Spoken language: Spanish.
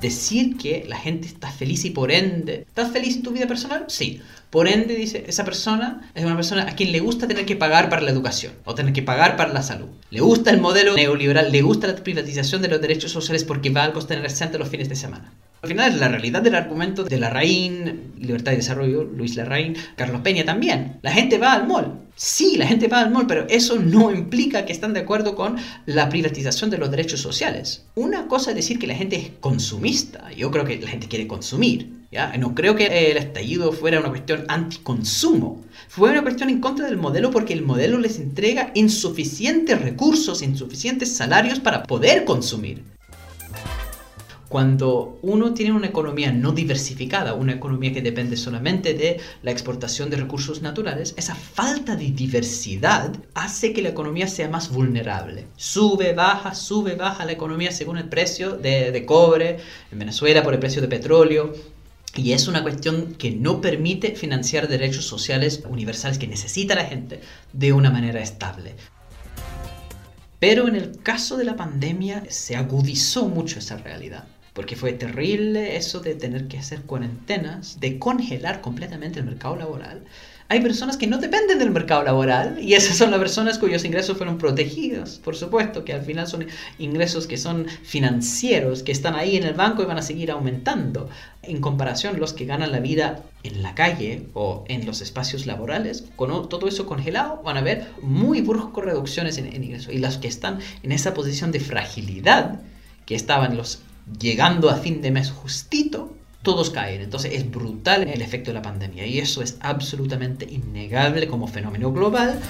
decir que la gente está feliz y por ende, ¿estás feliz en tu vida personal? Sí. Por ende, dice, esa persona es una persona a quien le gusta tener que pagar para la educación o tener que pagar para la salud. Le gusta el modelo neoliberal, le gusta la privatización de los derechos sociales porque va al costener el centro los fines de semana. Al final la realidad del argumento de Larraín, Libertad y Desarrollo, Luis Larraín, Carlos Peña también. La gente va al mall. Sí, la gente va al mall, pero eso no implica que están de acuerdo con la privatización de los derechos sociales. Una cosa es decir que la gente es consumista. Yo creo que la gente quiere consumir. ¿ya? No creo que el estallido fuera una cuestión anticonsumo. Fue una cuestión en contra del modelo porque el modelo les entrega insuficientes recursos, insuficientes salarios para poder consumir. Cuando uno tiene una economía no diversificada, una economía que depende solamente de la exportación de recursos naturales, esa falta de diversidad hace que la economía sea más vulnerable. Sube, baja, sube, baja la economía según el precio de, de cobre, en Venezuela por el precio de petróleo, y es una cuestión que no permite financiar derechos sociales universales que necesita la gente de una manera estable. Pero en el caso de la pandemia se agudizó mucho esa realidad porque fue terrible eso de tener que hacer cuarentenas, de congelar completamente el mercado laboral. Hay personas que no dependen del mercado laboral y esas son las personas cuyos ingresos fueron protegidos, por supuesto, que al final son ingresos que son financieros, que están ahí en el banco y van a seguir aumentando. En comparación, los que ganan la vida en la calle o en los espacios laborales, con todo eso congelado, van a ver muy bruscas reducciones en, en ingresos. Y los que están en esa posición de fragilidad, que estaban los llegando a fin de mes justito, todos caen. Entonces es brutal el efecto de la pandemia y eso es absolutamente innegable como fenómeno global.